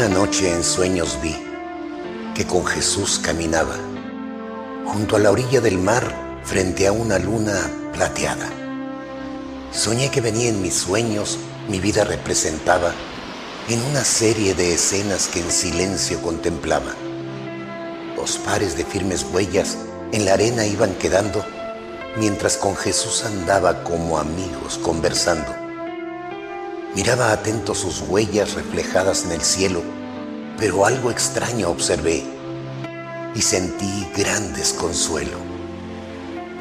Una noche en sueños vi que con Jesús caminaba junto a la orilla del mar frente a una luna plateada. Soñé que venía en mis sueños, mi vida representaba en una serie de escenas que en silencio contemplaba. Dos pares de firmes huellas en la arena iban quedando mientras con Jesús andaba como amigos conversando. Miraba atento sus huellas reflejadas en el cielo, pero algo extraño observé y sentí gran desconsuelo.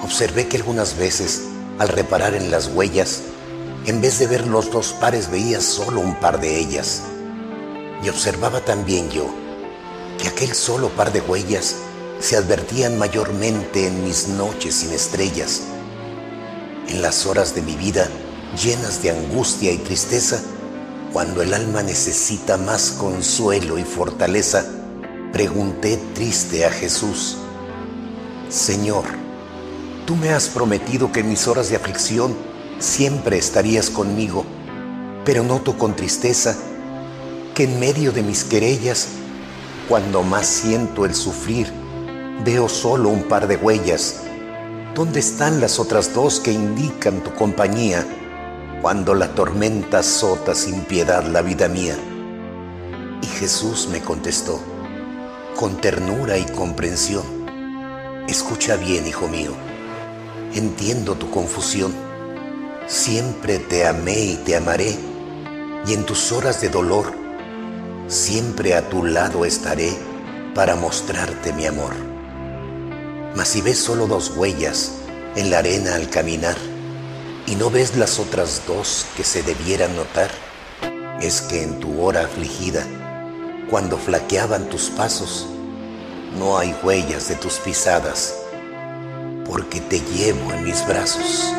Observé que algunas veces, al reparar en las huellas, en vez de ver los dos pares veía solo un par de ellas. Y observaba también yo que aquel solo par de huellas se advertían mayormente en mis noches sin estrellas, en las horas de mi vida llenas de angustia y tristeza, cuando el alma necesita más consuelo y fortaleza, pregunté triste a Jesús, Señor, tú me has prometido que en mis horas de aflicción siempre estarías conmigo, pero noto con tristeza que en medio de mis querellas, cuando más siento el sufrir, veo solo un par de huellas. ¿Dónde están las otras dos que indican tu compañía? Cuando la tormenta azota sin piedad la vida mía. Y Jesús me contestó, con ternura y comprensión, escucha bien, hijo mío, entiendo tu confusión, siempre te amé y te amaré, y en tus horas de dolor, siempre a tu lado estaré para mostrarte mi amor. Mas si ves solo dos huellas en la arena al caminar, y no ves las otras dos que se debieran notar, es que en tu hora afligida, cuando flaqueaban tus pasos, no hay huellas de tus pisadas, porque te llevo en mis brazos.